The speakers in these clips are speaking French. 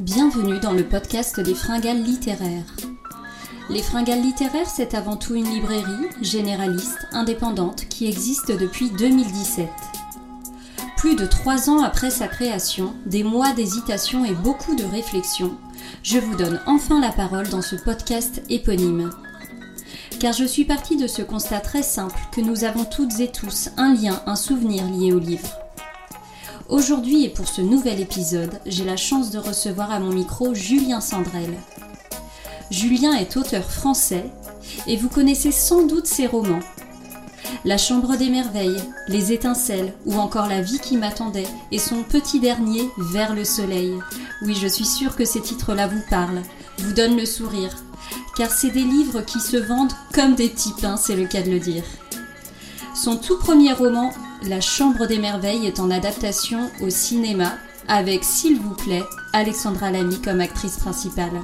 Bienvenue dans le podcast des Fringales littéraires. Les Fringales littéraires, c'est avant tout une librairie généraliste, indépendante, qui existe depuis 2017. Plus de trois ans après sa création, des mois d'hésitation et beaucoup de réflexion, je vous donne enfin la parole dans ce podcast éponyme. Car je suis partie de ce constat très simple que nous avons toutes et tous un lien, un souvenir lié au livre. Aujourd'hui et pour ce nouvel épisode, j'ai la chance de recevoir à mon micro Julien Sandrel. Julien est auteur français et vous connaissez sans doute ses romans. La Chambre des Merveilles, Les Étincelles ou encore La vie qui m'attendait et son petit dernier Vers le Soleil. Oui, je suis sûre que ces titres-là vous parlent, vous donnent le sourire, car c'est des livres qui se vendent comme des petits c'est le cas de le dire. Son tout premier roman, La Chambre des Merveilles, est en adaptation au cinéma avec, s'il vous plaît, Alexandra Lamy comme actrice principale.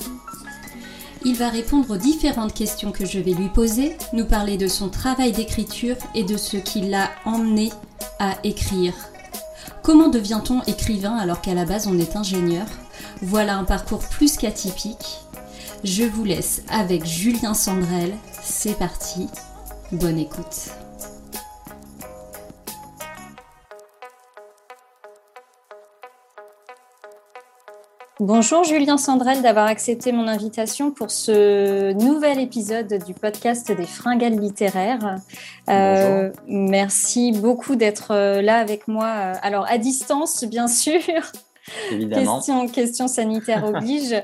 Il va répondre aux différentes questions que je vais lui poser, nous parler de son travail d'écriture et de ce qui l'a emmené à écrire. Comment devient-on écrivain alors qu'à la base on est ingénieur? Voilà un parcours plus qu'atypique. Je vous laisse avec Julien Sandrel. C'est parti. Bonne écoute. Bonjour Julien Sandrel d'avoir accepté mon invitation pour ce nouvel épisode du podcast des Fringales littéraires. Euh, merci beaucoup d'être euh, là avec moi. Alors à distance bien sûr. Évidemment. Question, question sanitaire oblige.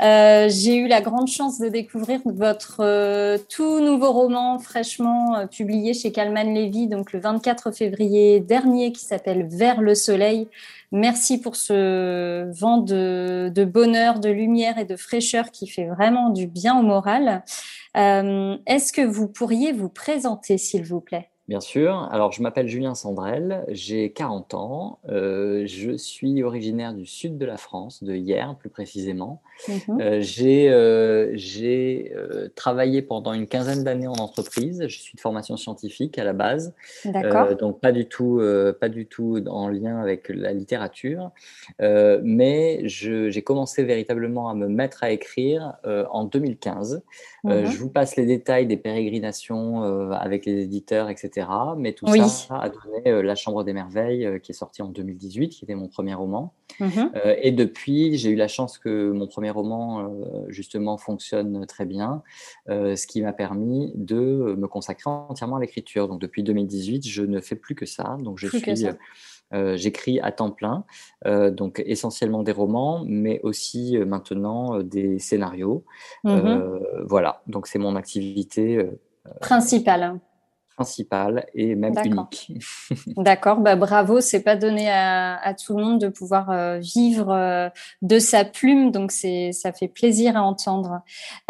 euh, J'ai eu la grande chance de découvrir votre euh, tout nouveau roman fraîchement euh, publié chez Calman Levy, donc le 24 février dernier, qui s'appelle Vers le soleil. Merci pour ce vent de, bonheur, de lumière et de fraîcheur qui fait vraiment du bien au moral. Euh, Est-ce que vous pourriez vous présenter, s'il vous plaît? Bien sûr. Alors, je m'appelle Julien Sandrel, j'ai 40 ans. Euh, je suis originaire du sud de la France, de Hier plus précisément. Mmh. Euh, j'ai euh, euh, travaillé pendant une quinzaine d'années en entreprise. Je suis de formation scientifique à la base. D'accord. donc, pas du, tout, pas du tout en lien avec la littérature. mais j'ai commencé véritablement à me mettre à écrire en 2015. Mmh. je vous passe les détails des pérégrinations avec les éditeurs, etc. Mais tout oui. ça a donné La Chambre des Merveilles, qui est sorti en 2018, qui était mon premier roman. Mmh. et depuis, j'ai eu la chance que mon premier roman justement fonctionne très bien, ce qui m'a permis de me consacrer entièrement à l'écriture. Donc depuis 2018, je ne fais plus que ça. Donc je Plus suis euh, j'écris à temps plein, euh, donc essentiellement des romans, mais aussi euh, maintenant euh, des scénarios. Mhm. Euh, voilà, donc c'est mon activité euh, Principal. et même D'accord. unique. D'accord, bah bravo, c'est pas donné à, à tout le monde de pouvoir euh, vivre euh, de sa plume, donc c'est ça fait plaisir à entendre.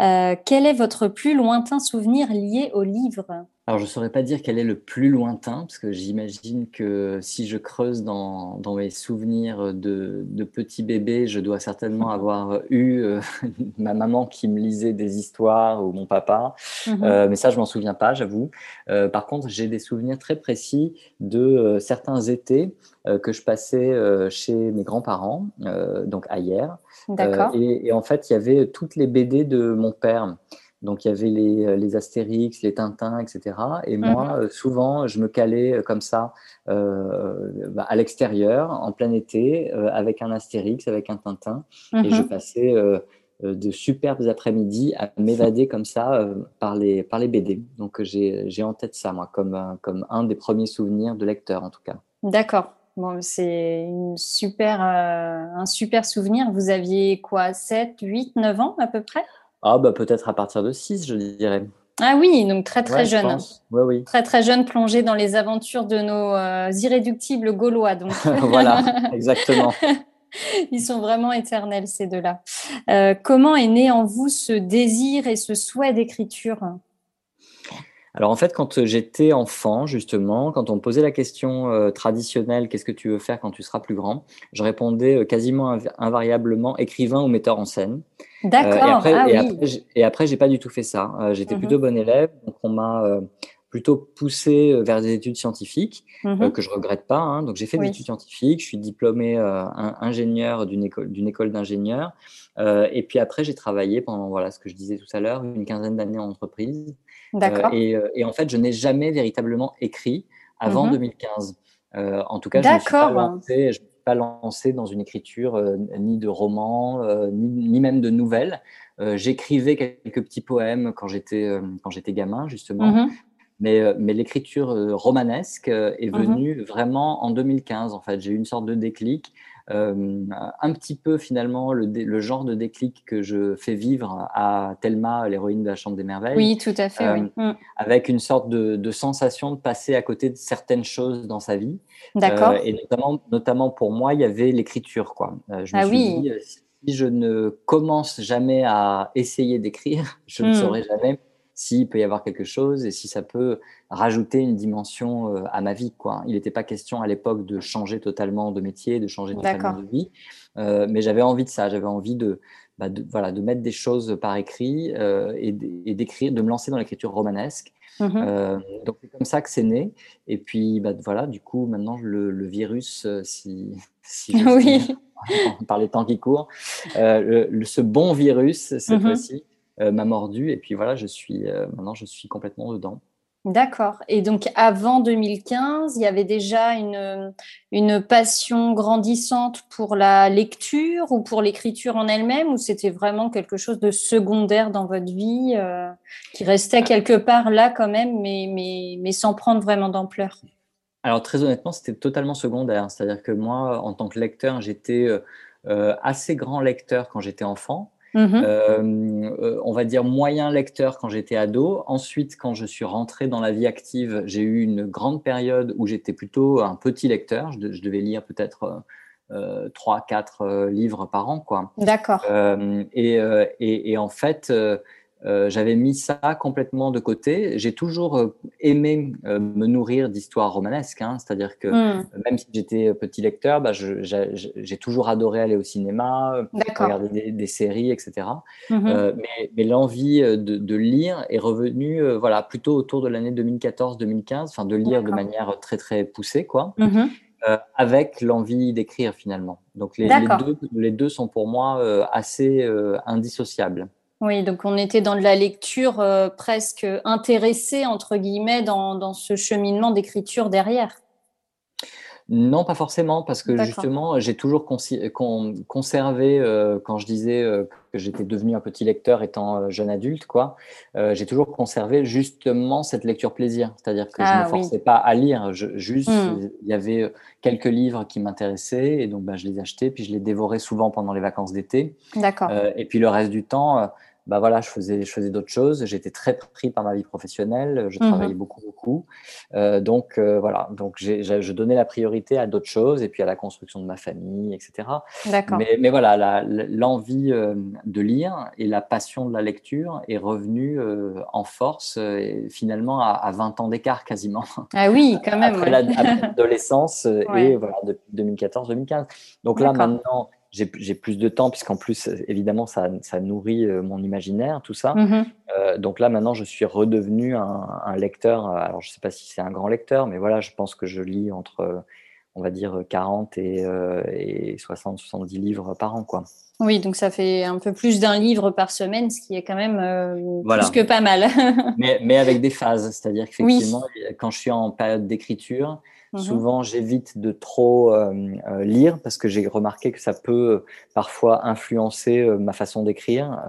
Euh, quel est votre plus lointain souvenir lié au livre? Alors, je ne saurais pas dire quel est le plus lointain, parce que j'imagine que si je creuse dans, dans mes souvenirs de, de petit bébé, je dois certainement avoir eu euh, ma maman qui me lisait des histoires ou mon papa. Mhm. Euh, mais ça, je m'en souviens pas, j'avoue. Euh, par contre, j'ai des souvenirs très précis de certains étés que je passais chez mes grands-parents, donc à hier. D'accord. Et, et en fait, il y avait toutes les BD de mon père. Donc, il y avait les, les Astérix, les Tintins, etc. Et moi, euh, souvent, je me calais euh, comme ça euh, bah, à l'extérieur, en plein été, euh, avec un Astérix, avec un Tintin. Et je Mhm. passais euh, euh, de superbes après-midi à m'évader comme ça euh, par, les, par les BD. Donc, euh, j'ai en tête ça, moi, comme, un- comme un des premiers souvenirs de lecteur, en tout cas. D'accord. Bon, c'est super, euh, un super souvenir. Vous aviez quoi, 7, 8, 9 ans à peu près? Ah, bah, peut-être à partir de 6, je dirais. Ah oui, donc très très Ouais, jeune. pense. Ouais, oui. Très très jeune, plongé dans les aventures de nos euh, irréductibles Gaulois. Donc. voilà, exactement. Ils sont vraiment éternels, ces deux-là. Euh, comment est né en vous ce désir et ce souhait d'écriture? Alors en fait, quand j'étais enfant, justement, quand on me posait la question euh, traditionnelle, qu'est-ce que tu veux faire quand tu seras plus grand, je répondais euh, quasiment inv- invariablement écrivain ou metteur en scène. Euh, D'accord, et après, ah et oui. après, j'ai pas du tout fait ça. Euh, j'étais Mhm. plutôt bon élève, donc on m'a euh, plutôt poussé vers des études scientifiques mmh que je regrette pas. Hein. Donc j'ai fait des études scientifiques, je suis diplômé ingénieur d'une école d'une école d'ingénieurs. et puis après j'ai travaillé pendant voilà ce que je disais tout à l'heure une quinzaine d'années en entreprise. D'accord. Et, et, en fait je n'ai jamais véritablement écrit avant 2015. Mmh en tout cas je ne suis pas lancé, pas lancé dans une écriture euh, ni de romans, euh, ni, même de nouvelles. Euh, j'écrivais quelques petits poèmes quand j'étais quand j'étais gamin justement, mhm. mais, mais l'écriture romanesque est mhm. venue vraiment en 2015 en fait. J'ai eu une sorte de déclic. Un petit peu finalement le, le, genre de déclic que je fais vivre à Thelma, l'héroïne de la Chambre des Merveilles. Oui, tout à fait. Mm. Avec une sorte de, de, sensation de passer à côté de certaines choses dans sa vie. D'accord. Euh, et notamment, notamment pour moi, il y avait l'écriture. Quoi. Euh, je me ah suis oui. dit, euh, si je ne commence jamais à essayer d'écrire, je ne hmm. saurai jamais s'il peut y avoir quelque chose et si ça peut rajouter une dimension à ma vie. Quoi. Il n'était pas question à l'époque de changer totalement de métier, de changer totalement de vie, mais j'avais envie de ça, j'avais envie de, bah de, voilà, de mettre des choses par écrit et d'écrire, de me lancer dans l'écriture romanesque. Mmh euh, donc c'est comme ça que c'est né. Et puis bah, voilà, du coup maintenant le, virus, euh, si, oui. par les temps qui courent, euh, le, ce bon virus cette mmh fois-ci m'a mordu. Et puis voilà, je suis maintenant je suis complètement dedans. D'accord. Et donc, avant 2015, il y avait déjà une, une passion grandissante pour la lecture ou pour l'écriture en elle-même, ou c'était vraiment quelque chose de secondaire dans votre vie, euh, qui restait quelque part là quand même, mais, mais, mais sans prendre vraiment d'ampleur? Alors, très honnêtement, c'était totalement secondaire. C'est-à-dire que moi, en tant que lecteur, j'étais euh, euh, assez grand lecteur quand j'étais enfant. Mmh euh, euh, on va dire moyen lecteur quand j'étais ado. Ensuite, quand je suis rentré dans la vie active, j'ai eu une grande période où j'étais plutôt un petit lecteur. Je, devais lire peut-être euh, trois, quatre livres par an, quoi. D'accord. Et, et, et, en fait, euh, j'avais mis ça complètement de côté. J'ai toujours euh, aimé euh, me nourrir d'histoires romanesques, hein, c'est-à-dire que hmm. même si j'étais petit lecteur, bah, j'ai toujours adoré aller au cinéma, regarder des, séries, etc. Mhm. mais, mais l'envie de, de, lire est revenue, voilà, plutôt autour de l'année 2014-2015, enfin de lire de manière très très poussée, quoi. Mhm. avec l'envie d'écrire finalement. Donc les, les, deux, les, deux, sont pour moi assez indissociables. Oui, donc on était dans de la lecture euh, presque intéressée, entre guillemets, dans, ce cheminement d'écriture derrière. Non, pas forcément, parce que justement, j'ai toujours conservé, euh, quand je disais euh, que j'étais devenu un petit lecteur étant jeune adulte, quoi, j'ai toujours conservé justement cette lecture plaisir. C'est-à-dire que je ne ah me forçais pas à lire, juste, hmm. il y avait quelques livres qui m'intéressaient, et donc bah, je les achetais, puis je les dévorais souvent pendant les vacances d'été. D'accord. et puis le reste du temps, bah voilà, je faisais, je faisais d'autres choses. J'étais très pris par ma vie professionnelle. Je mmh travaillais beaucoup, beaucoup. Euh, donc euh, voilà, donc je donnais la priorité à d'autres choses et puis à la construction de ma famille, etc. Mais, mais voilà, l'envie euh, de lire et la passion de la lecture est revenue euh, en force finalement à, à, 20 ans d'écart quasiment. Ah oui, quand même. Après l'adolescence et voilà, depuis 2014-2015. Donc là maintenant j'ai plus de temps, puisqu'en plus, évidemment, ça, ça, nourrit euh, mon imaginaire, tout ça. Mm-hmm. Euh, donc là, maintenant, je suis redevenu un, un lecteur. Alors, je ne sais pas si c'est un grand lecteur, mais voilà, je pense que je lis entre, on va dire, 40 et, euh, et 60, 70 livres par an, quoi. Oui, donc ça fait un peu plus d'un livre par semaine, ce qui est quand même euh, plus que pas mal. mais, mais, avec des phases, c'est-à-dire qu'effectivement, quand je suis en période d'écriture, Mmh Souvent, j'évite de trop euh, euh, lire parce que j'ai remarqué que ça peut euh, parfois influencer ma façon d'écrire,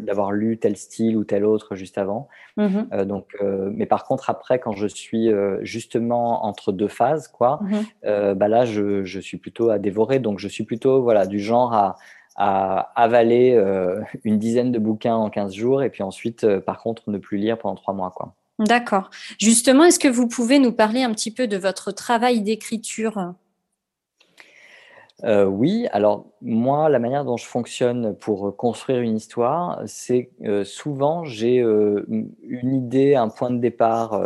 d'avoir lu tel style ou tel autre juste avant. Mmh donc, mais par contre, après, quand je suis justement entre deux phases, quoi, mmh bah là, je, je, suis plutôt à dévorer. Donc, je suis plutôt voilà du genre à à avaler une dizaine de bouquins en 15 jours et puis ensuite, par contre, ne plus lire pendant trois mois. Quoi. D'accord. Justement, est-ce que vous pouvez nous parler un petit peu de votre travail d'écriture? Euh, oui, alors moi, la manière dont je fonctionne pour construire une histoire, c'est euh, souvent j'ai euh, une idée, un point de départ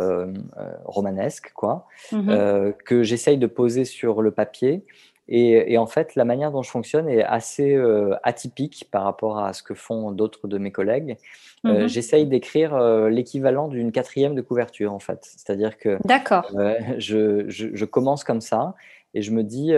romanesque, quoi, mmh que j'essaye de poser sur le papier Et, en fait, la manière dont je fonctionne est assez euh, atypique par rapport à ce que font d'autres de mes collègues. Euh, mhm. J'essaye d'écrire euh, l'équivalent d'une quatrième de couverture, en fait. C'est-à-dire que je, je, commence comme ça et je me dis,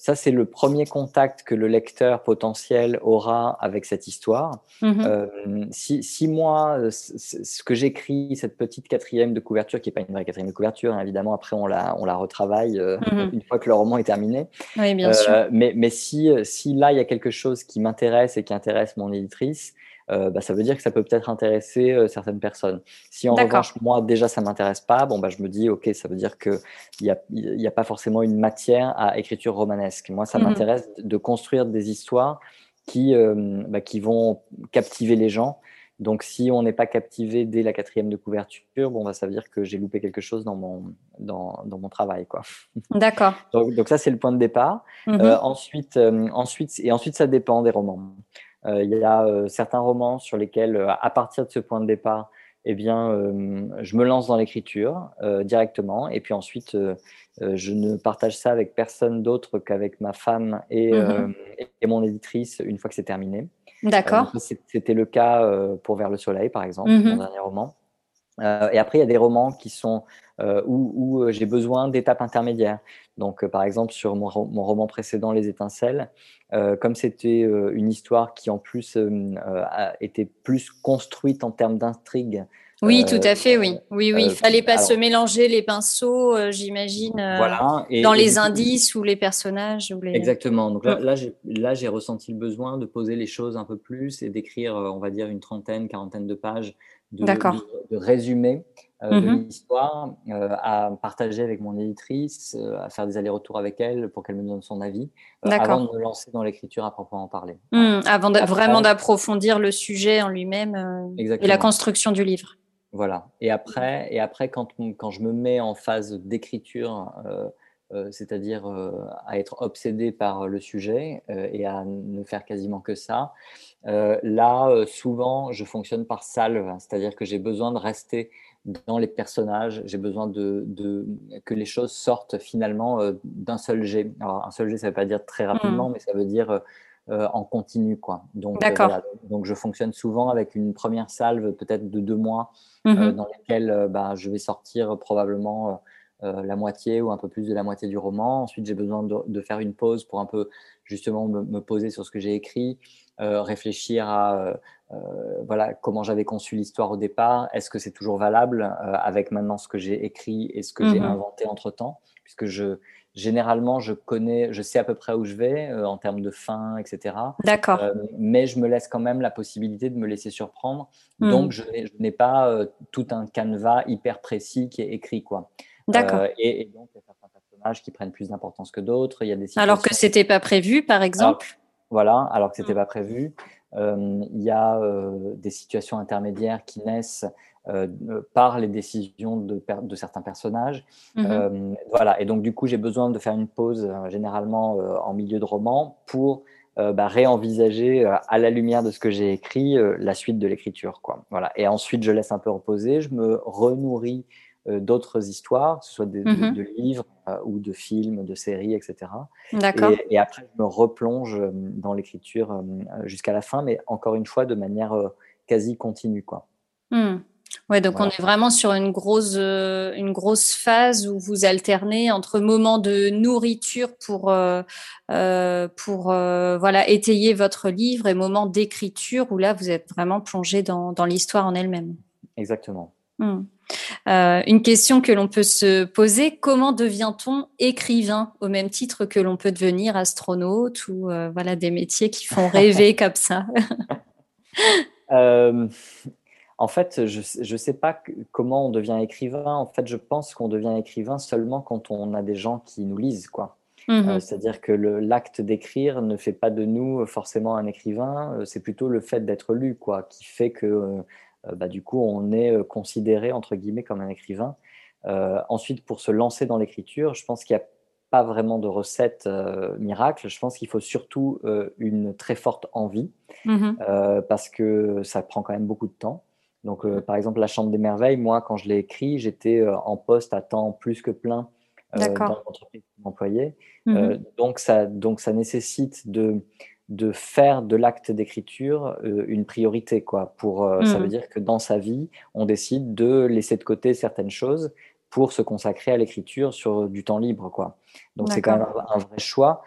ça, c'est le premier contact que le lecteur potentiel aura avec cette histoire. Mhm. Euh, si, moi, ce que j'écris, cette petite quatrième de couverture, qui n'est pas une vraie quatrième de couverture, hein, évidemment, après on la, on la retravaille euh, mhm. une fois que le roman est terminé. Oui, bien sûr. Euh, mais, mais si, si là, il y a quelque chose qui m'intéresse et qui intéresse mon éditrice, euh, bah, ça veut dire que ça peut peut-être intéresser euh, certaines personnes. Si en revanche, moi, déjà, ça ne m'intéresse pas, bon, bah, je me dis, OK, ça veut dire qu'il n'y a, y a pas forcément une matière à écriture romanesque. Moi, ça mmh m'intéresse de construire des histoires qui, euh, bah, qui vont captiver les gens. Donc, si on n'est pas captivé dès la quatrième de couverture, bon, bah, ça veut dire que j'ai loupé quelque chose dans mon, dans, dans mon travail. D'accord. donc, donc, ça, c'est le point de départ. Mmh ensuite, ensuite, et ensuite, ça dépend des romans. Euh, il y a euh, certains romans sur lesquels, euh, à partir de ce point de départ, eh bien, je me lance dans l'écriture directement. Et puis ensuite, je ne partage ça avec personne d'autre qu'avec ma femme et, mmh et, mon éditrice une fois que c'est terminé. D'accord. C'était le cas pour Vers le Soleil, par exemple, mmh mon dernier roman. et après, il y a des romans qui sont où, où j'ai besoin d'étapes intermédiaires. Donc, par exemple, sur mon, mon, roman précédent, Les Étincelles, euh, comme c'était euh, une histoire qui en plus euh, était plus construite en termes d'intrigue. Oui, tout à fait, oui. Oui, oui. Il fallait pas se mélanger les pinceaux, j'imagine, dans les indices ou les personnages. Exactement. Donc là, mm. là j'ai ressenti le besoin de poser les choses un peu plus et d'écrire, on va dire, une trentaine, quarantaine de pages de, de, de résumé euh, de mhm. l'histoire, euh, à partager avec mon éditrice, euh, à faire des allers-retours avec elle pour qu'elle me donne son avis, avant de me lancer dans l'écriture à proprement parler. Hmm, avant vraiment d'approfondir le sujet en lui-même et la construction du livre. Voilà. Et après, et après quand, quand je me mets en phase d'écriture, c'est-à-dire à être obsédé par le sujet et à ne faire quasiment que ça, là, souvent, je fonctionne par salve, c'est-à-dire que j'ai besoin de rester dans les personnages. J'ai besoin de, que les choses sortent finalement euh, d'un seul jet. Alors, un seul jet, ça ne veut pas dire très rapidement, hmm. mais ça veut dire euh, euh, en continu. Quoi. Donc, Donc, je fonctionne souvent avec une première salve, peut-être de deux mois, mhm. dans lesquelles bah, je vais sortir probablement la moitié ou un peu plus de la moitié du roman. Ensuite, j'ai besoin de, faire une pause pour un peu justement me poser sur ce que j'ai écrit. Euh, réfléchir à voilà comment j'avais conçu l'histoire au départ. Est-ce que c'est toujours valable avec maintenant ce que j'ai écrit et ce que j'ai mhm. inventé entre temps, puisque je généralement je connais, je sais à peu près où je vais en termes de fin, etc. D'accord. mais je me laisse quand même la possibilité de me laisser surprendre. Mhm. Donc je n'ai pas tout un canevas hyper précis qui est écrit quoi. D'accord. Et, donc il y a certains personnages qui prennent plus d'importance que d'autres. Il y a des Alors que c'était pas prévu, par exemple? Voilà, alors que ce n'était mm. pas prévu. Euh, il y a euh, des situations intermédiaires qui naissent euh, par les décisions de, de certains personnages. Mm-hmm. voilà, et donc du coup, j'ai besoin de faire une pause généralement en milieu de roman pour bah, réenvisager à la lumière de ce que j'ai écrit la suite de l'écriture. Voilà. Et ensuite, je laisse un peu reposer, je me renourris d'autres histoires, que ce soit de, mhm. livres ou de films, de séries, etc. D'accord. Et, après, je me replonge euh, dans l'écriture jusqu'à la fin, mais encore une fois, de manière quasi continue. Quoi. Hmm. Ouais, donc on est vraiment sur une grosse, une grosse phase où vous alternez entre moments de nourriture pour, pour voilà, étayer votre livre et moments d'écriture où là, vous êtes vraiment plongé dans, dans l'histoire en elle-même. Exactement. Hmm. Euh, une question que l'on peut se poser, comment devient-on écrivain au même titre que l'on peut devenir astronaute ou euh, voilà des métiers qui font rêver comme ça? Euh, En fait, je ne sais pas comment on devient écrivain. En fait, je pense qu'on devient écrivain seulement quand on a des gens qui nous lisent. quoi. Mmh c'est-à-dire que l'acte d'écrire ne fait pas de nous forcément un écrivain, c'est plutôt le fait d'être lu quoi, qui fait que bah, du coup, on est euh, considéré, entre guillemets, comme un écrivain. Euh, ensuite, pour se lancer dans l'écriture, je pense qu'il n'y a pas vraiment de recette miracle. Je pense qu'il faut surtout une très forte envie, mmh parce que ça prend quand même beaucoup de temps. Donc, par exemple, La Chambre des Merveilles, moi, quand je l'ai écrit, j'étais en poste à temps plus que plein dans l'entreprise employée. Mmh donc, ça, donc, ça nécessite de, de faire de l'acte d'écriture une priorité. Quoi, pour, Ça veut mmh. dire que dans sa vie, on décide de laisser de côté certaines choses pour se consacrer à l'écriture sur du temps libre. Quoi. Donc c'est quand même un, vrai choix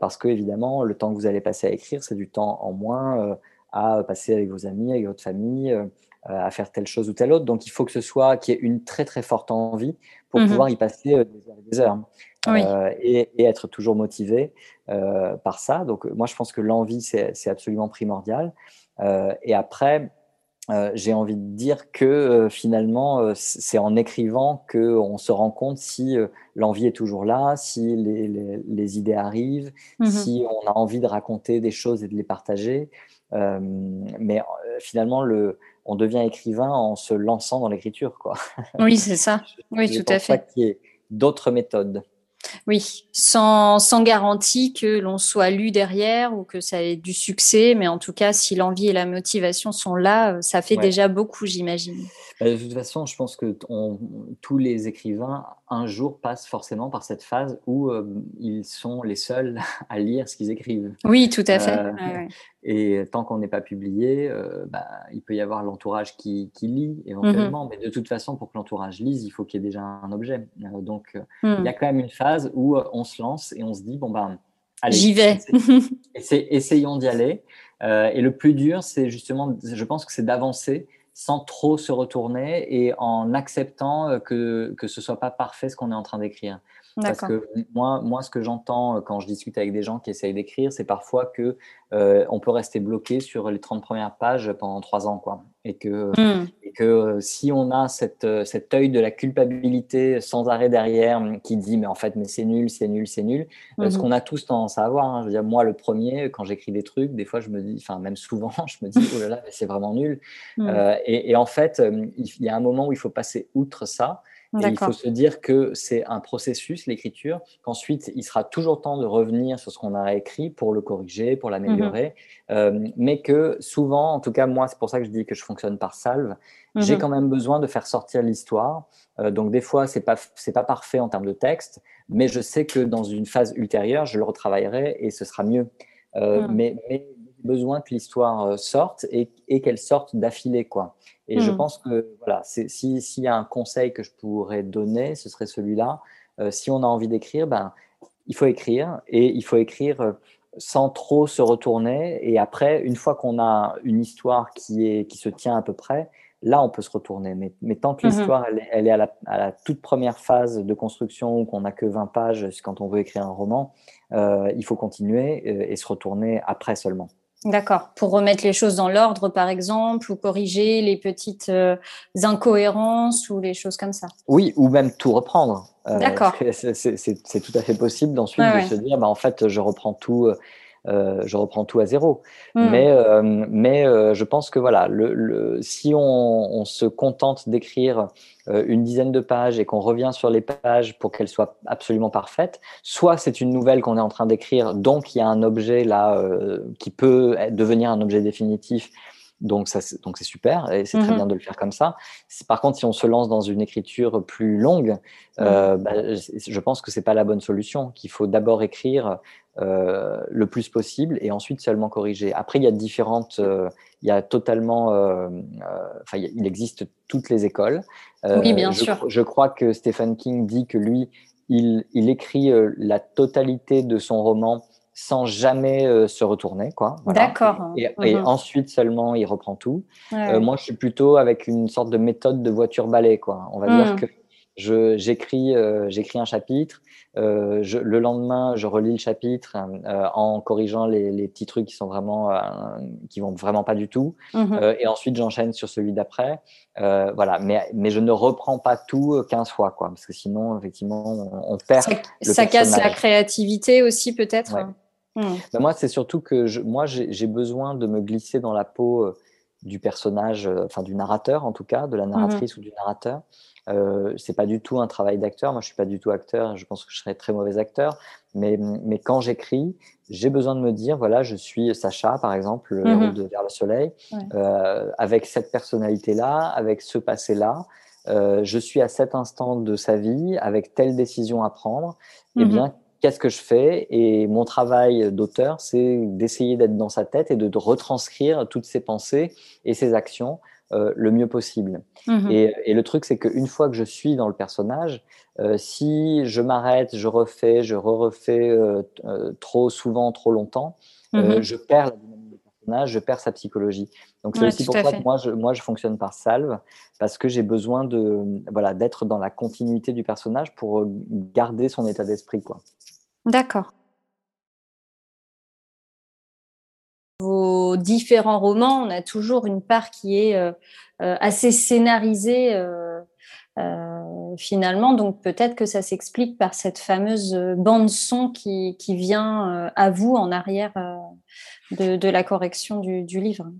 parce que évidemment, le temps que vous allez passer à écrire, c'est du temps en moins à passer avec vos amis, avec votre famille, euh, à faire telle chose ou telle autre. Donc il faut que ce soit qu'il y ait une très très forte envie pour mmh pouvoir y passer euh, des heures et des heures. Euh, et, être toujours motivé par ça. Donc moi je pense que l'envie c'est absolument primordial. et après, j'ai envie de dire que finalement, c'est en écrivant qu'on se rend compte si l'envie est toujours là, si les, les, idées arrivent, mmh si on a envie de raconter des choses et de les partager. Euh, mais euh, finalement, le, on devient écrivain en se lançant dans l'écriture. Quoi. Oui, c'est ça. Oui, tout à fait. qu'il y ait d'autres méthodes. Oui, sans, sans garantie que l'on soit lu derrière ou que ça ait du succès, mais en tout cas, si l'envie et la motivation sont là, euh, ça fait déjà beaucoup, j'imagine. Bah, de toute façon, je pense que tous les écrivains, un jour, passent forcément par cette phase où ils sont les seuls à lire ce qu'ils écrivent. Oui, tout à fait. Et tant qu'on n'est pas publié, euh, bah, il peut y avoir l'entourage qui, lit éventuellement, mmh mais de toute façon, pour que l'entourage lise, il faut qu'il y ait déjà un objet. Euh, donc, euh, il y a quand même une phase où on se lance et on se dit, bon ben, allez, j'y vais. essayons d'y aller. et le plus dur, c'est justement, je pense que c'est d'avancer sans trop se retourner et en acceptant que, que ce soit pas parfait ce qu'on est en train d'écrire. Parce que moi, moi ce que j'entends euh, quand je discute avec des gens qui essayent d'écrire, c'est parfois que euh, on peut rester bloqué sur les 30 premières pages pendant trois ans. Quoi. Et que, mmh. et que euh, si on a cette, cet œil de la culpabilité sans arrêt derrière qui dit mais en fait mais c'est nul, c'est nul, c'est nul, ce mmh qu'on a tous tendance à avoir. Hein. Je veux dire, moi le premier, quand j'écris des trucs, des fois je me dis, enfin même souvent, je me dis oh là là, c'est vraiment nul. Mmh. et, et, en fait, il y a un moment où il faut passer outre ça il faut se dire que c'est un processus, l'écriture, qu'ensuite il sera toujours temps de revenir sur ce qu'on a écrit pour le corriger, pour l'améliorer, mmh euh, mais que souvent, en tout cas moi, c'est pour ça que je dis que je fonctionne par salve, mmh j'ai quand même besoin de faire sortir l'histoire. Euh, donc des fois, c'est pas c'est pas parfait en termes de texte, mais je sais que dans une phase ultérieure, je le retravaillerai et ce sera mieux. Euh, mmh. Mais, mais besoin que l'histoire sorte et, et qu'elle sorte d'affilée, quoi. Et je hmm. pense que voilà, s'il y a un conseil que je pourrais donner, ce serait celui-là. Euh, si on a envie d'écrire, ben, il faut écrire et il faut écrire euh, sans trop se retourner. Et après, une fois qu'on a une histoire qui, est, qui se tient à peu près, là, on peut se retourner. Mais, mais tant que hmm. l'histoire, elle, est à la, à la, toute première phase de construction, qu'on n'a que 20 pages quand on veut écrire un roman, euh, il faut continuer et se retourner après seulement. D'accord. Pour remettre les choses dans l'ordre, par exemple, ou corriger les petites euh, incohérences ou les choses comme ça. Oui, ou même tout reprendre. Euh, D'accord. C'est tout à fait possible d'ensuite de se dire, bah, en fait, je reprends tout. Euh, je reprends tout à zéro. Hmm. Mais, euh, mais euh, je pense que voilà, le, si on, se contente d'écrire une dizaine de pages et qu'on revient sur les pages pour qu'elles soient absolument parfaites, soit c'est une nouvelle qu'on est en train d'écrire, donc il y a un objet là qui peut devenir un objet définitif donc, ça, donc c'est super et c'est très mmh bien de le faire comme ça. Par contre, si on se lance dans une écriture plus longue, mmh. euh, bah, je pense que c'est pas la bonne solution. Qu'il faut d'abord écrire euh, le plus possible et ensuite seulement corriger. Après, il y a différentes, euh, il y a totalement, enfin, il existe toutes les écoles. oui, bien je, sûr. Je crois que Stephen King dit que lui, il, il écrit la totalité de son roman sans jamais euh, se retourner. quoi. D'accord. Et, mhm. ensuite seulement, il reprend tout. Euh, moi, je suis plutôt avec une sorte de méthode de voiture balai. Quoi. On va dire mhm. que j'écris euh, j'écris un chapitre, je, le lendemain, je relis le chapitre en corrigeant les, les, petits trucs qui sont vraiment qui vont vraiment pas du tout, mhm. et ensuite j'enchaîne sur celui d'après. voilà, mais, mais je ne reprends pas tout 15 fois, quoi, parce que sinon, effectivement, on, perd. Ça, ça casse la créativité aussi, peut-être. Mmh. moi, c'est surtout que je, moi, j'ai besoin de me glisser dans la peau euh, du personnage, euh, enfin du narrateur en tout cas, de la mmh narratrice ou du narrateur. Euh, c'est pas du tout un travail d'acteur. Moi, je suis pas du tout acteur. Je pense que je serais très mauvais acteur. Mais, mais quand j'écris, j'ai besoin de me dire, voilà, je suis Sacha, par exemple, le mmh de Vers le Soleil, euh, avec cette personnalité-là, avec ce passé-là. je suis à cet instant de sa vie avec telle décision à prendre, eh mhm. bien, qu'est-ce que je fais Et mon travail d'auteur, c'est d'essayer d'être dans sa tête et de, retranscrire toutes ses pensées et ses actions euh, le mieux possible. Mhm. Et, le truc, c'est qu'une fois que je suis dans le personnage, euh, si je m'arrête, je refais, je re-refais euh, trop souvent, trop longtemps, mhm. je perds la personnage, je perds sa psychologie. Donc c'est aussi pour ça que moi je, moi je fonctionne par salve, parce que j'ai besoin de voilà d'être dans la continuité du personnage pour garder son état d'esprit. quoi. D'accord. Vos différents romans, on a toujours une part qui est euh, euh, assez scénarisée euh, finalement, donc peut-être que ça s'explique par cette fameuse bande son qui, vient à vous en arrière de, la correction du livre.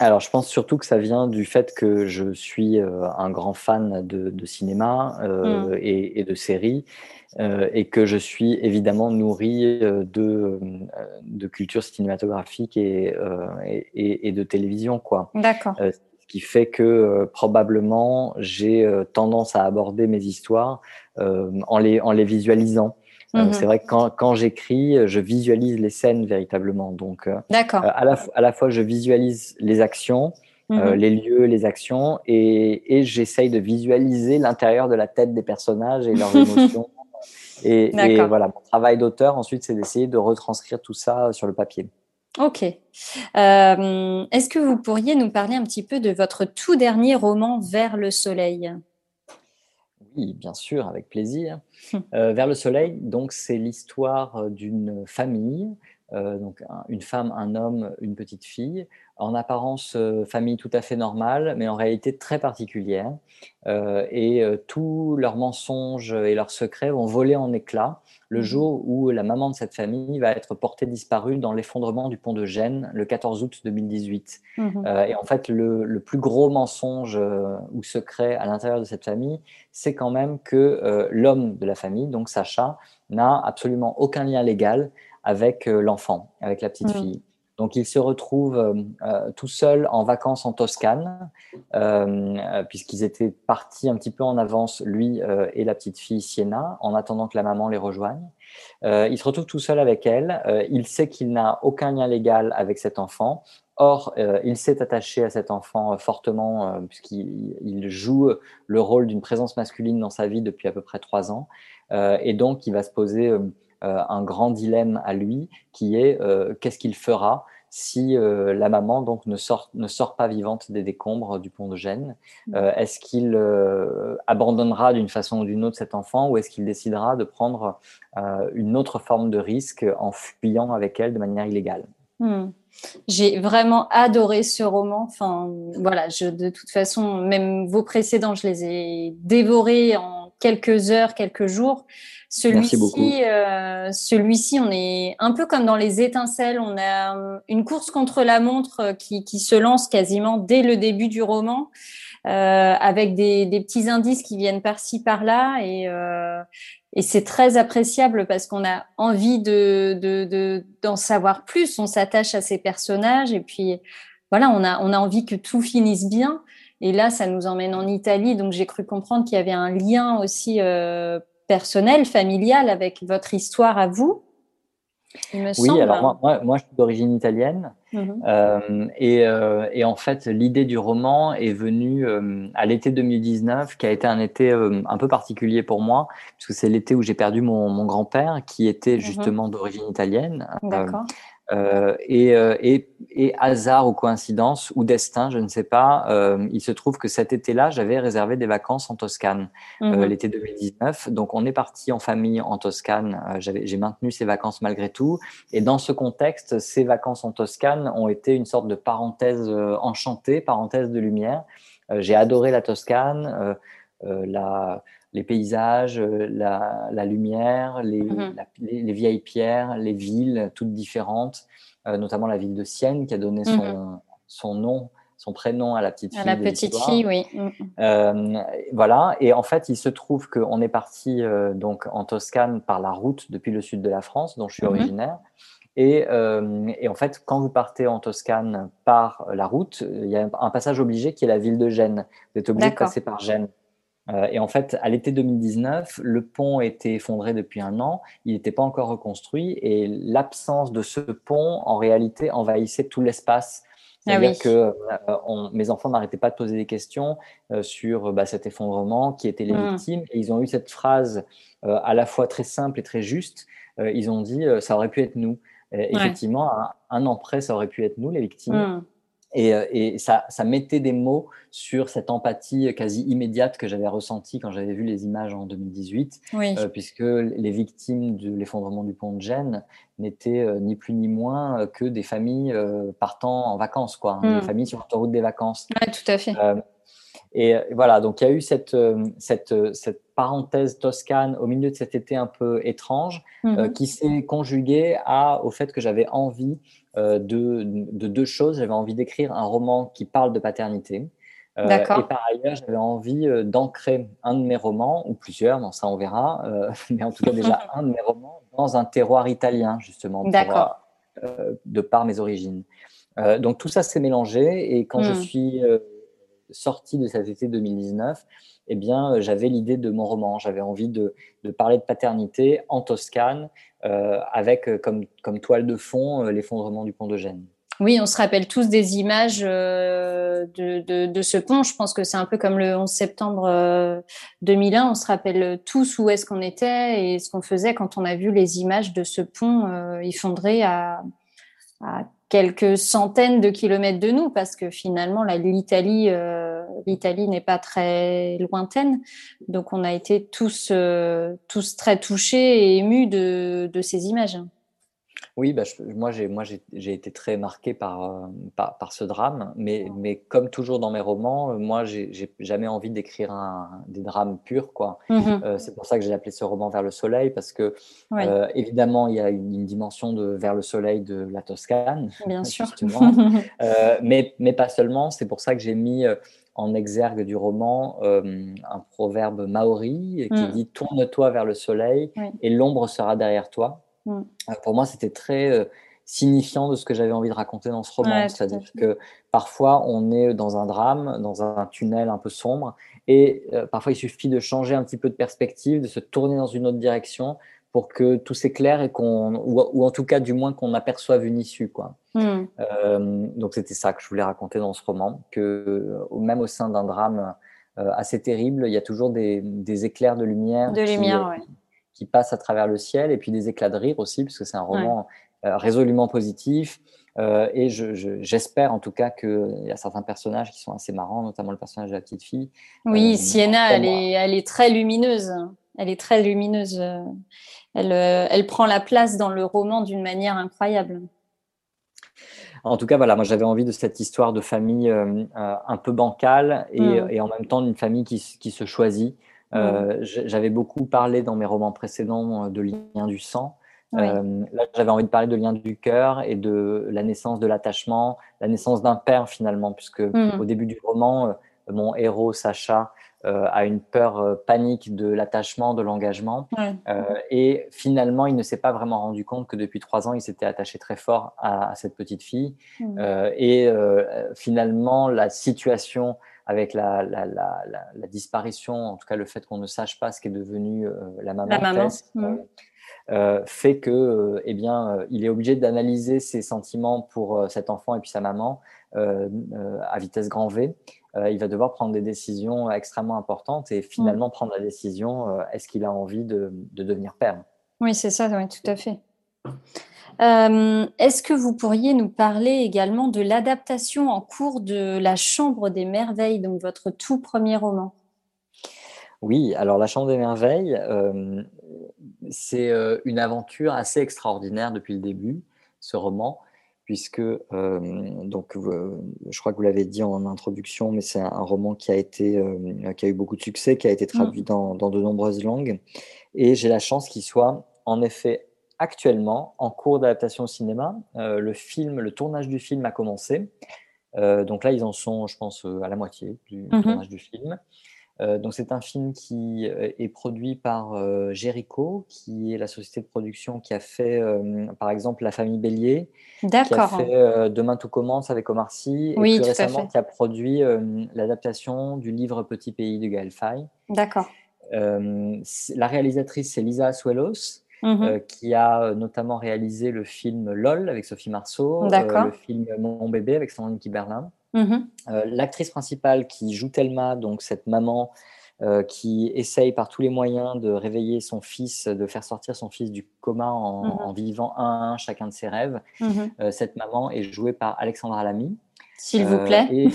Alors, je pense surtout que ça vient du fait que je suis euh, un grand fan de, cinéma euh, mm. et, de séries euh, et que je suis évidemment nourri de, de culture cinématographique et, et, de télévision. quoi. D'accord. ce qui fait que probablement j'ai tendance à aborder mes histoires en, les, en les visualisant. Euh, mhm. c'est vrai que quand, quand j'écris, je visualise les scènes véritablement. Donc, euh, euh, à, la, à la fois, je visualise les actions, mhm. les lieux, les actions, et, et j'essaye de visualiser l'intérieur de la tête des personnages et leurs émotions. Et, voilà, mon travail d'auteur, ensuite, c'est d'essayer de retranscrire tout ça sur le papier. Ok. Est-ce que vous pourriez nous parler un petit peu de votre tout dernier roman, Vers le soleil? Oui, bien sûr, avec plaisir. Euh, Vers le soleil, donc c'est l'histoire euh, d'une famille, euh, donc une femme, un homme, une petite fille, en apparence famille tout à fait normale, mais en réalité très particulière. et tous leurs mensonges et leurs secrets vont voler en éclats le mmh jour où la maman de cette famille va être portée disparue dans l'effondrement du pont de Gênes le 14 août 2018. Mmh euh, et en fait, le, plus gros mensonge euh, ou secret à l'intérieur de cette famille, c'est quand même que euh, l'homme de la famille, donc Sacha, n'a absolument aucun lien légal avec l'enfant, avec la petite mmh. fille. Donc il se retrouve euh, euh, tout seul en vacances en Toscane, euh, puisqu'ils étaient partis un petit peu en avance, lui et la petite fille Sienna, en attendant que la maman les rejoigne. il se retrouve tout seul avec elle. il sait qu'il n'a aucun lien légal avec cet enfant. Or, il s'est attaché à cet enfant fortement, puisqu'il joue le rôle d'une présence masculine dans sa vie depuis à peu près trois ans. et donc, il va se poser euh, un grand dilemme à lui qui est euh, qu'est-ce qu'il fera si euh, la maman donc ne sort, ne sort pas vivante des décombres du pont de Gênes? Mm. Est-ce qu'il abandonnera d'une façon ou d'une autre cet enfant ou est-ce qu'il décidera de prendre une autre forme de risque en fuyant avec elle de manière illégale? Mm. J'ai vraiment adoré ce roman. Enfin, voilà, je, de toute façon, même vos précédents, je les ai dévorés en quelques heures, quelques jours. Celui-ci, euh, celui-ci, on est un peu comme dans les étincelles. On a euh, une course contre la montre euh, qui, qui se lance quasiment dès le début du roman, euh, avec des, des, petits indices qui viennent par-ci par-là, et, euh, et c'est très appréciable parce qu'on a envie de, de, d'en savoir plus. On s'attache à ces personnages, et puis voilà, on a, on a envie que tout finisse bien. Et là, ça nous emmène en Italie, donc j'ai cru comprendre qu'il y avait un lien aussi euh, personnel, familial avec votre histoire à vous oui, alors moi, moi, je suis d'origine italienne mhm. euh, et, euh, et, en fait l'idée du roman est venue euh, à l'été 2019 qui a été un été un peu particulier pour moi puisque c'est l'été où j'ai perdu mon, mon grand-père qui était mhm. justement d'origine italienne. D'accord. Euh, et, euh, et, et, hasard ou coïncidence ou destin, je ne sais pas, euh, il se trouve que cet été-là, j'avais réservé des vacances en Toscane, mhm. l'été 2019. Donc on est parti en famille en Toscane. j'ai maintenu ces vacances malgré tout. Et dans ce contexte, ces vacances en Toscane ont été une sorte de parenthèse enchantée, parenthèse de lumière. j'ai adoré la Toscane. La, les paysages, euh, la, lumière, mhm. les, les, vieilles pierres, les villes toutes différentes, euh, notamment la ville de Sienne qui a donné son, mhm. son nom son prénom à la petite fille. À la petite fille, oui. Mhm. Euh, voilà. Et en fait, il se trouve qu'on est parti donc en Toscane par la route depuis le sud de la France, dont je suis originaire. Et, et, en fait, quand vous partez en Toscane par la route, il y a un passage obligé qui est la ville de Gênes. Vous êtes obligé de passer par Gênes. Et en fait, à l'été 2019, le pont était effondré depuis un an, il n'était pas encore reconstruit et l'absence de ce pont, en réalité, envahissait tout l'espace. Ah C'est-à-dire que mes enfants n'arrêtaient pas de poser des questions sur bah, cet effondrement, qui étaient les mmh. victimes. Et ils ont eu cette phrase à la fois très simple et très juste. ils ont dit ça aurait pu être nous. Effectivement, un, an près, ça aurait pu être nous, les victimes. Mmh. Euh, et, ça, ça, mettait des mots sur cette empathie quasi immédiate que j'avais ressentie quand j'avais vu les images en 2018, euh, puisque les victimes de l'effondrement du pont de Gênes n'étaient euh, ni plus ni moins que des familles partant en vacances, quoi, hein, des mmh. familles sur l'autoroute des vacances. Oui, tout à fait. Et voilà, donc il y a eu cette, cette, cette, parenthèse toscane au milieu de cet été un peu étrange mmh qui s'est conjuguée à, au fait que j'avais envie euh, de, deux choses. J'avais envie d'écrire un roman qui parle de paternité. Euh, et par ailleurs, j'avais envie euh, d'ancrer un de mes romans, ou plusieurs, non, ça on verra, mais en tout cas déjà un de mes romans dans un terroir italien, justement, de par mes origines. donc tout ça s'est mélangé, et quand je hmm. suis sorti de cet été 2019, eh bien, j'avais l'idée de mon roman. J'avais envie de, parler de paternité en Toscane, euh, avec euh, comme, toile de fond euh, l'effondrement du pont de Gênes. Oui, on se rappelle tous des images de, ce pont. Je pense que c'est un peu comme le 11 septembre 2001. On se rappelle tous où est-ce qu'on était et ce qu'on faisait quand on a vu les images de ce pont effondré à, à quelques centaines de kilomètres de nous, parce que finalement, l'Italie, euh, l'Italie n'est pas très lointaine. Donc, on a été tous, euh, tous très touchés et émus de, de ces images. Oui, bah, moi, j'ai, moi j'ai, été très marqué par, euh, par, par, ce drame, mais, mais comme toujours dans mes romans, euh, moi, j'ai, j'ai jamais envie d'écrire un, des drames purs. Quoi. Mmh euh, c'est pour ça que j'ai appelé ce roman Vers le soleil, parce que évidemment, il y a une, dimension de Vers le soleil de la Toscane. Bien sûr. mais, mais pas seulement, c'est pour ça que j'ai mis en exergue du roman un proverbe maori qui mmh. dit Tourne-toi vers le soleil et l'ombre sera derrière toi. Mm. Euh, pour moi, c'était très euh, signifiant de ce que j'avais envie de raconter dans ce roman. C'est-à-dire que parfois, on est dans un drame, dans un tunnel un peu sombre, et euh, parfois, il suffit de changer un petit peu de perspective, de se tourner dans une autre direction pour que tout s'éclaire et qu'on, ou, en tout cas, du moins, qu'on aperçoive une issue, quoi. Mm. donc, c'était ça que je voulais raconter dans ce roman, que même au sein d'un drame assez terrible, il y a toujours des, éclairs de lumière. De lumière, oui qui passe à travers le ciel, et puis des éclats de rire aussi, puisque c'est un roman euh, résolument positif. Euh, et j'espère en tout cas qu'il y a certains personnages qui sont assez marrants, notamment le personnage de la petite fille. Oui, euh, Sienna, elle est, elle est très lumineuse. Elle est très lumineuse. Elle, elle prend la place dans le roman d'une manière incroyable. En tout cas, voilà, moi j'avais envie de cette histoire de famille un peu bancale et, mm. et en même temps d'une famille qui, qui, se choisit. Euh, j'avais beaucoup parlé dans mes romans précédents euh, de lien du sang. Euh, là, j'avais envie de parler de lien du cœur et de la naissance de l'attachement, la naissance d'un père finalement, puisque mmh. au début du roman, mon héros Sacha a une peur panique de l'attachement, de l'engagement, et finalement, il ne s'est pas vraiment rendu compte que depuis trois ans, il s'était attaché très fort à, cette petite fille, mmh. et finalement, la situation avec la, la, la, la, disparition, en tout cas le fait qu'on ne sache pas ce qu'est devenu euh, la maman, la maman. Mmh. Euh, euh, fait que, eh bien, il est obligé d'analyser ses sentiments pour cet enfant et puis sa maman à vitesse grand V. il va devoir prendre des décisions extrêmement importantes et finalement mmh. prendre la décision est-ce qu'il a envie de, de devenir père? Oui, c'est ça, oui, tout à fait. Euh, est-ce que vous pourriez nous parler également de l'adaptation en cours de La Chambre des Merveilles, donc votre tout premier roman? Oui, alors La Chambre des Merveilles, euh, c'est euh, une aventure assez extraordinaire depuis le début, ce roman, puisque, donc, je crois que vous l'avez dit en introduction, mais c'est un roman qui a, été, qui a eu beaucoup de succès, qui a été traduit mmh. dans, dans de nombreuses langues, et j'ai la chance qu'il soit en effet actuellement en cours d'adaptation au cinéma. Euh, le film, le tournage du film a commencé. Euh, donc là, ils en sont, je pense, euh, à la moitié du mhm. tournage du film. Euh, donc c'est un film qui est produit par Jericho, qui est la société de production qui a fait, par exemple, La Famille Bélier, qui a fait Demain tout commence avec Omar Sy, et plus récemment qui a produit l'adaptation du livre Petit pays de Gaël Faye. D'accord. la réalisatrice c'est Lisa Mhm. qui a notamment réalisé le film LOL avec Sophie Marceau, le film Mon bébé avec Sandrine Kiberlin. Mhm. Euh, l'actrice principale qui joue Thelma, donc cette maman euh, qui essaye par tous les moyens de réveiller son fils, de faire sortir son fils du coma en, mhm. vivant un à un chacun de ses rêves. Euh, cette maman est jouée par Alexandra Lamy. S'il vous plaît. Et,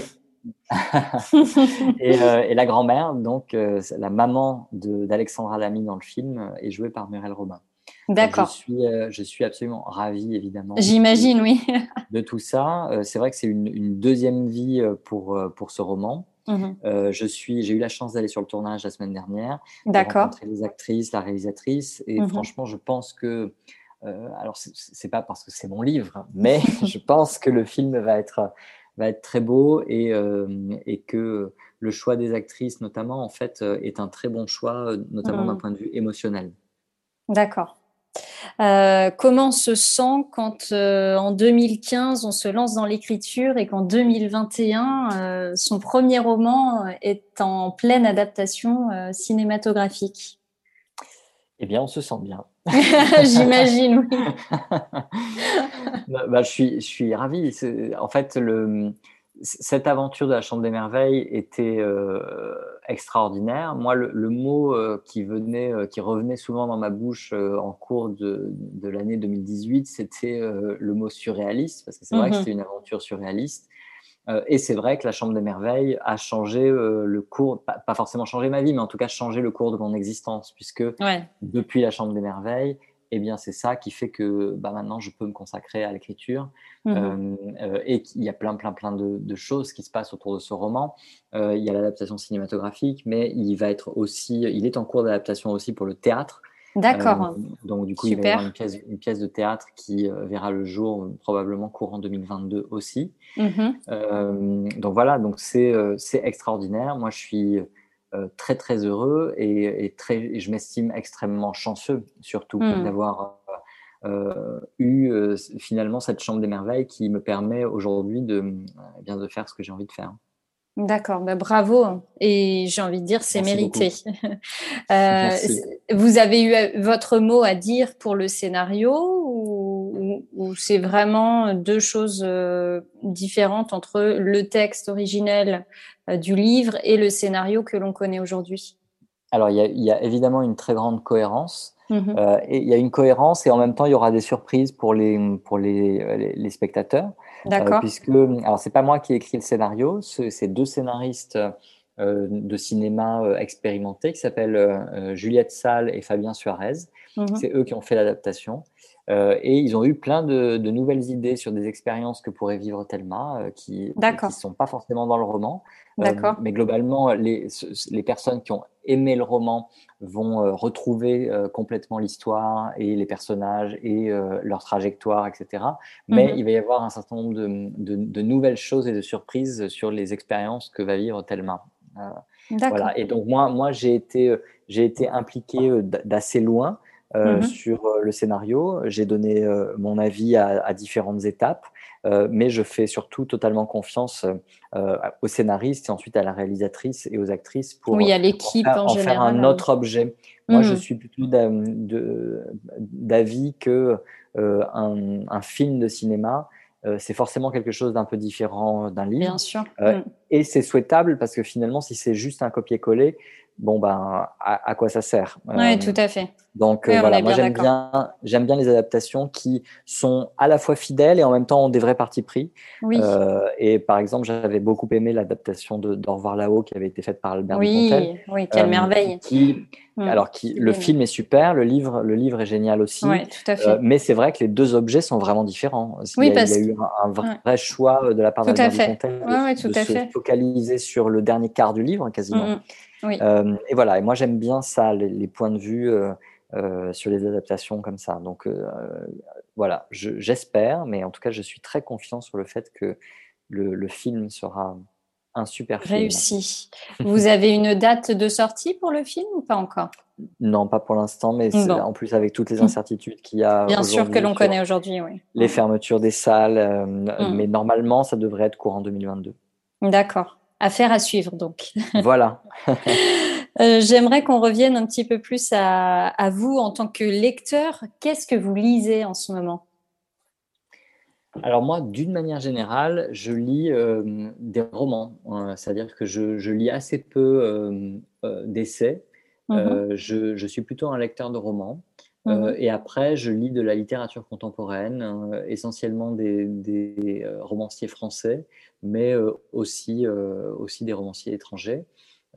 et, la grand-mère, donc la maman d'Alexandra Lamy dans le film, est jouée par Muriel Robin. D'accord. Je suis, euh, je suis absolument ravie, évidemment. J'imagine, oui. de tout ça. Euh, c'est vrai que c'est une, deuxième vie euh, pour, pour ce roman. Je suis, j'ai eu la chance d'aller sur le tournage la semaine dernière. D'accord. Rencontrer les actrices, la réalisatrice, et mhm. franchement, je pense que, alors c'est pas parce que c'est mon livre, mais je pense que le film va être va être très beau et, et que le choix des actrices, notamment, en fait, est un très bon choix, notamment d'un mhm. point de vue émotionnel. D'accord. Euh, comment on se sent quand euh, en 2015 on se lance dans l'écriture et qu'en 2021 euh, son premier roman est en pleine adaptation cinématographique? Eh bien, on se sent bien. J'imagine, oui. Bah, bah, je, suis, je suis ravi. En fait, le, cette aventure de la Chambre des Merveilles était euh, extraordinaire. Moi, le, mot euh, qui venait, euh, qui revenait souvent dans ma bouche en cours de, l'année 2018, c'était le mot surréaliste, parce que c'est vrai que mhm. c'était une aventure surréaliste. et c'est vrai que la Chambre des Merveilles a changé le cours, pas, forcément changé ma vie, mais en tout cas changé le cours de mon existence, puisque depuis la Chambre des Merveilles, eh bien, c'est ça qui fait que bah, maintenant, je peux me consacrer à l'écriture. Mmh euh, euh, et il y a plein, plein, plein de, choses qui se passent autour de ce roman. Euh, il y a l'adaptation cinématographique, mais il va être aussi, il est en cours d'adaptation aussi pour le théâtre. D'accord. donc, du coup, il va y avoir une pièce, une pièce de théâtre qui verra le jour probablement courant 2022 aussi. Mmh donc, voilà, donc c'est extraordinaire. Moi, je suis très très heureux et, très, je m'estime extrêmement chanceux surtout hmm. d'avoir euh, eu euh, finalement cette chambre des merveilles qui me permet aujourd'hui de, eh bien de faire ce que j'ai envie de faire. D'accord, bah, bravo. Et j'ai envie de dire, c'est mérité. vous avez eu votre mot à dire pour le scénario ou, ou c'est vraiment deux choses différentes entre le texte originel euh, du livre et le scénario que l'on connaît aujourd'hui Alors, il y, a, évidemment une très grande cohérence. Mhm. Euh, et il y a une cohérence et en même temps, il y aura des surprises pour les, pour les, les, spectateurs. D'accord. Euh, puisque, alors, c'est pas moi qui ai écrit le scénario, c'est deux scénaristes de cinéma expérimentés qui s'appellent Juliette Salle et Fabien Suarez. Mhm. C'est eux qui ont fait l'adaptation. Et ils ont eu plein de, de, nouvelles idées sur des expériences que pourrait vivre Thelma, qui ne sont pas forcément dans le roman. D'accord. mais globalement, les, les, personnes qui ont aimé le roman vont euh, retrouver euh, complètement l'histoire et les personnages et euh, leur trajectoire, etc. Mais mhm. il va y avoir un certain nombre de, de, nouvelles choses et de surprises sur les expériences que va vivre Thelma. voilà. Et donc moi, moi j'ai été, j'ai été impliqué d'assez loin. Mhm. sur le scénario. J'ai donné mon avis à, à différentes étapes. Euh, mais je fais surtout totalement confiance euh, aux scénaristes et ensuite à la réalisatrice et aux actrices pour, oui, à l'équipe en, faire un autre objet. Moi, je hmm. suis plutôt d'avis que euh, un, film de cinéma, c'est forcément quelque chose d'un peu différent d'un livre. Bien sûr. Hmm. Et c'est souhaitable parce que finalement, si c'est juste un copier-coller, bon ben à, quoi ça sert? Oui, tout à fait. Donc euh, voilà, moi j'aime bien, j'aime bien les adaptations qui sont à la fois fidèles et en même temps ont des vrais partis pris. Oui. Euh, et par exemple, j'avais beaucoup aimé l'adaptation de D'Au revoir là-haut qui avait été faite par Albert Oui, oui, quelle euh, merveille. Qui, mm. alors qui, le film est super, le livre, le livre est génial aussi. Oui, tout à fait. mais c'est vrai que les deux objets sont vraiment différents. Oui, il, y a, il y a eu un, vrai, choix de la part d'Albert Dupontel de, de se focaliser sur le dernier quart du livre quasiment. Mm, mm. Oui. et voilà, et moi j'aime bien ça, les, points de vue euh, sur les adaptations comme ça. Donc euh, voilà, j'espère, mais en tout cas, je suis très confiant sur le fait que le, film sera, un super film. Réussi. Vous avez une date de sortie pour le film ou pas encore? Non, pas pour l'instant, mais en plus avec toutes les incertitudes qu'il y a. Bien sûr que l'on connaît aujourd'hui, oui. Les fermetures des salles, euh, mm. mais normalement, ça devrait être courant 2022. D'accord. Affaire à suivre, donc. Voilà. Euh, j'aimerais qu'on revienne un petit peu plus à vous en tant que lecteur. Qu'est-ce que vous lisez en ce moment? Alors moi, d'une manière générale, je lis euh, des romans, hein. c'est-à-dire que je, lis assez peu euh, euh, d'essais. Mmh je, suis plutôt un lecteur de romans. Mmh et après, je lis de la littérature contemporaine, essentiellement des, romanciers français, mais aussi, aussi des romanciers étrangers.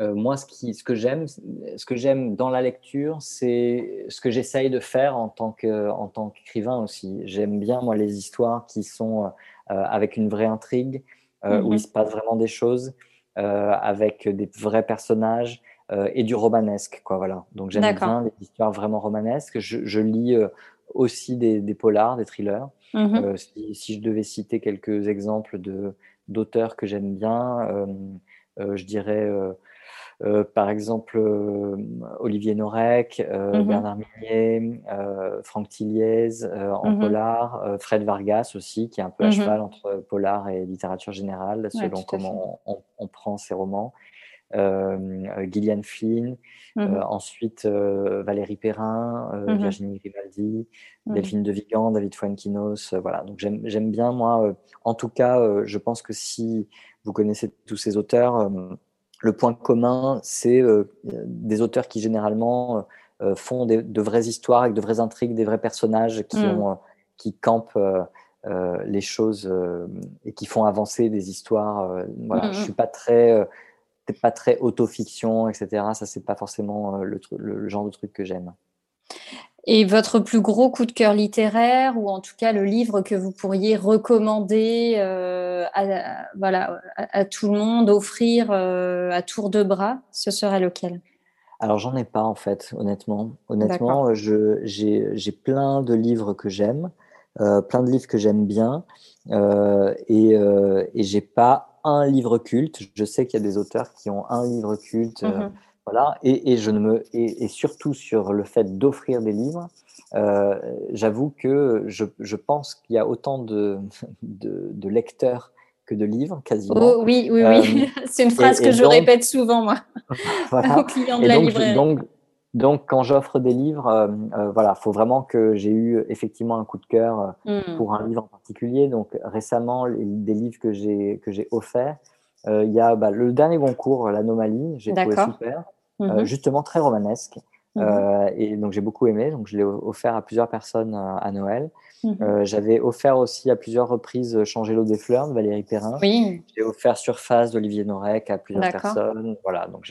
Euh, moi, ce, qui, ce que j'aime, ce que j'aime dans la lecture, c'est ce que j'essaye de faire en tant que, en tant qu'écrivain aussi. J'aime bien moi les histoires qui sont euh, avec une vraie intrigue, euh, où il mhm. se passe vraiment des choses, avec des vrais personnages et du romanesque, quoi. Voilà. Donc j'aime bien les histoires vraiment romanesques. Je, lis aussi des, des, polars, des thrillers. Mhm. Si, si, je devais citer quelques exemples de d'auteurs que j'aime bien, je dirais euh, par exemple, euh, Olivier Norek, euh, mhm. Bernard Minier, Franck Tilliez en mhm. polar, Fred Vargas aussi, qui est un peu à mhm. cheval entre polar et littérature générale, selon comment on, prend ses romans. Gillian Flynn, ensuite Valérie Perrin, Virginie Grimaldi, Delphine de Vigan, David Fuenquinos. voilà, donc j'aime bien, moi, en tout cas, je pense que si vous connaissez tous ces auteurs, le point commun, c'est euh, des auteurs qui généralement euh, font de vraies histoires avec de vraies intrigues, des vrais personnages qui, ont, qui campent euh, les choses et qui font avancer des histoires. voilà, mm, je suis pas très pas très autofiction, etc. Ça, c'est pas forcément le, le, genre de truc que j'aime. Et votre plus gros coup de cœur littéraire, ou en tout cas le livre que vous pourriez recommander euh, à, voilà, à, tout le monde, offrir euh, à tour de bras, ce serait lequel? Alors j'en ai pas en fait, honnêtement. Honnêtement, j'ai plein de livres que j'aime, euh, plein de livres que j'aime bien, et, et j'ai pas un livre culte. Je sais qu'il y a des auteurs qui ont un livre culte. Mmh voilà, et, je ne me, et, surtout sur le fait d'offrir des livres, euh, j'avoue que je, je pense qu'il y a autant de, de, lecteurs que de livres, quasiment. Oh, oui, oui, oui. Euh, c'est une phrase que je répète souvent, moi, voilà. aux clients de la donc, librairie. Donc, donc, quand j'offre des livres, euh, voilà, faut vraiment que j'ai eu effectivement un coup de cœur hmm. pour un livre en particulier. Donc, récemment, des livres que j'ai que j'ai offerts, euh, il y a bah, le dernier Goncourt, l'anomalie, j'ai trouvé super, euh, mhm. justement très romanesque. Mhm. Euh, et donc j'ai beaucoup aimé, donc je l'ai offert à plusieurs personnes à Noël. Mhm. J'avais offert aussi à plusieurs reprises Changer l'eau des fleurs de Valérie Perrin. Oui. J'ai offert Surface d'Olivier Norek à plusieurs personnes. Voilà, donc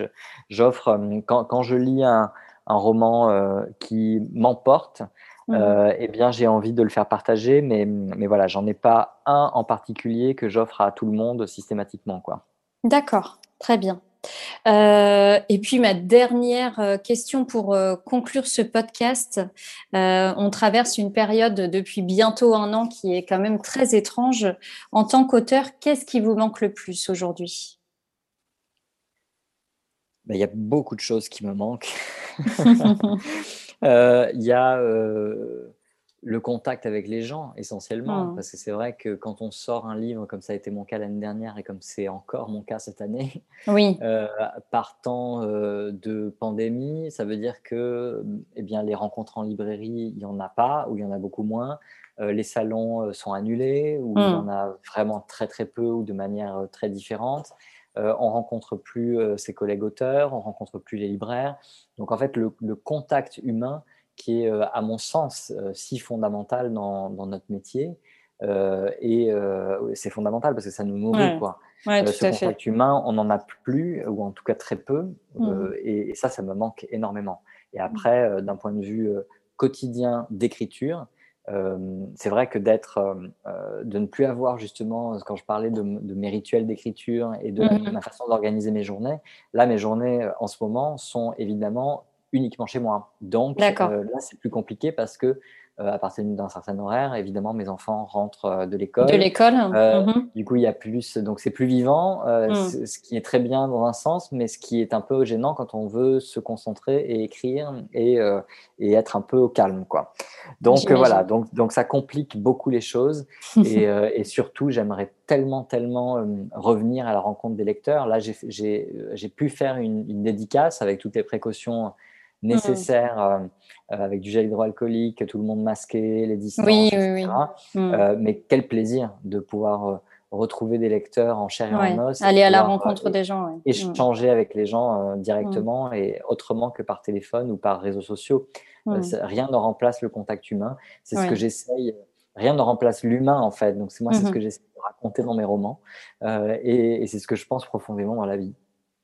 j'offre quand, quand, je lis un, un roman qui m'emporte, eh bien, j'ai envie de le faire partager, mais, mais voilà, j'en ai pas un en particulier que j'offre à tout le monde systématiquement, quoi. D'accord, très bien. Euh, et puis ma dernière euh, question pour euh, conclure ce podcast. on traverse une période depuis bientôt un an qui est quand même très étrange. En tant qu'auteur, qu'est-ce qui vous manque le plus aujourd'hui? Ben, Il y a beaucoup de choses qui me manquent. Il y a le contact avec les gens essentiellement. Mmh. Parce que c'est vrai que quand on sort un livre, comme ça a été mon cas l'année dernière et comme c'est encore mon cas cette année, oui. euh, partant euh, de pandémie, ça veut dire que eh bien, les rencontres en librairie, il n'y en a pas ou il y en a beaucoup moins. Euh, les salons euh, sont annulés ou il y en mmh. a vraiment très très peu ou de manière euh, très différente. On rencontre plus ses collègues auteurs, on rencontre plus les libraires. Donc en fait, le, le contact humain qui est, euh, à mon sens, euh, si fondamental dans, notre métier. Euh, et c'est fondamental parce que ça nous nourrit. Quoi. ce contact humain, on n'en a plus, ou en tout cas très peu. Mmh. Et, ça, ça me manque énormément. Et mmh. après, d'un point de vue quotidien d'écriture, c'est vrai que d'être, de ne plus avoir justement, quand je parlais de, mes rituels d'écriture et de, de, mmh. ma façon d'organiser mes journées, là, mes journées en ce moment sont évidemment uniquement chez moi. Donc euh, là, c'est plus compliqué parce que à partir d'un certain horaire. Évidemment, mes enfants rentrent de l'école. De l'école. Mhm. Du coup, il y a plus, donc c'est plus vivant, mm. ce qui est très bien dans un sens, mais ce qui est un peu gênant quand on veut se concentrer et écrire et, et être un peu au calme, quoi. Donc voilà, donc, donc ça complique beaucoup les choses et, et surtout, j'aimerais tellement, tellement revenir à la rencontre des lecteurs. Là, j'ai pu faire une, une, dédicace avec toutes les précautions nécessaires, euh, euh, avec du gel hydroalcoolique, tout le monde masqué, les distances, oui, etc. Oui, oui. Mm. Euh, mais quel plaisir de pouvoir retrouver des lecteurs en chair et en os. Aller à la rencontre des gens. Échanger avec les gens directement et autrement que par téléphone ou par réseaux sociaux. Rien ne remplace le contact humain. C'est ce que j'essaye. Rien ne remplace l'humain en fait. Donc c'est moi, c'est ce que j'essaie de raconter dans mes romans. et c'est ce que je pense profondément dans la vie.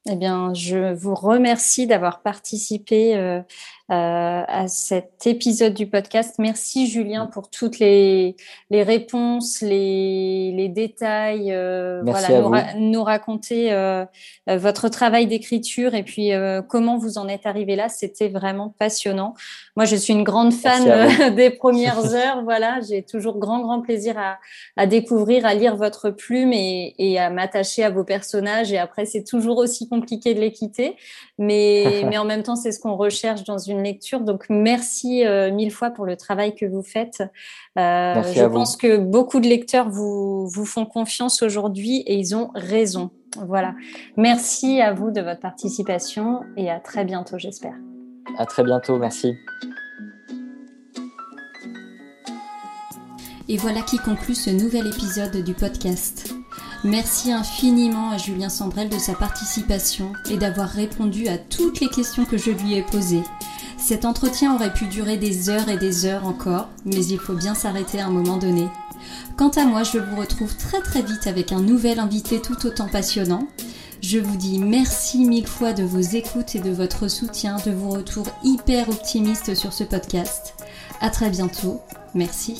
Eh bien, je vous remercie d'avoir participé euh, euh, à cet épisode du podcast. Merci Julien pour toutes les, les réponses, les, les détails, euh, voilà, nous, raconter euh, votre travail d'écriture et puis comment vous en êtes arrivé là. C'était vraiment passionnant. Moi, je suis une grande fan des premières heures. Voilà, j'ai toujours grand grand plaisir à, à, découvrir, à lire votre plume et, et à m'attacher à vos personnages. Et après, c'est toujours aussi compliqué de les quitter, mais mais en même temps, c'est ce qu'on recherche dans une lecture. Donc, merci euh, mille fois pour le travail que vous faites. Euh, je pense que beaucoup de lecteurs vous, vous font confiance aujourd'hui et ils ont raison. Voilà. Merci à vous de votre participation et à très bientôt, j'espère. À très bientôt, merci. Et voilà qui conclut ce nouvel épisode du podcast. Merci infiniment à Julien Sandrel de sa participation et d'avoir répondu à toutes les questions que je lui ai posées. Cet entretien aurait pu durer des heures et des heures encore, mais il faut bien s'arrêter à un moment donné. Quant à moi, je vous retrouve très très vite avec un nouvel invité tout autant passionnant. Je vous dis merci mille fois de vos écoutes et de votre soutien, de vos retours hyper optimistes sur ce podcast. À très bientôt. Merci.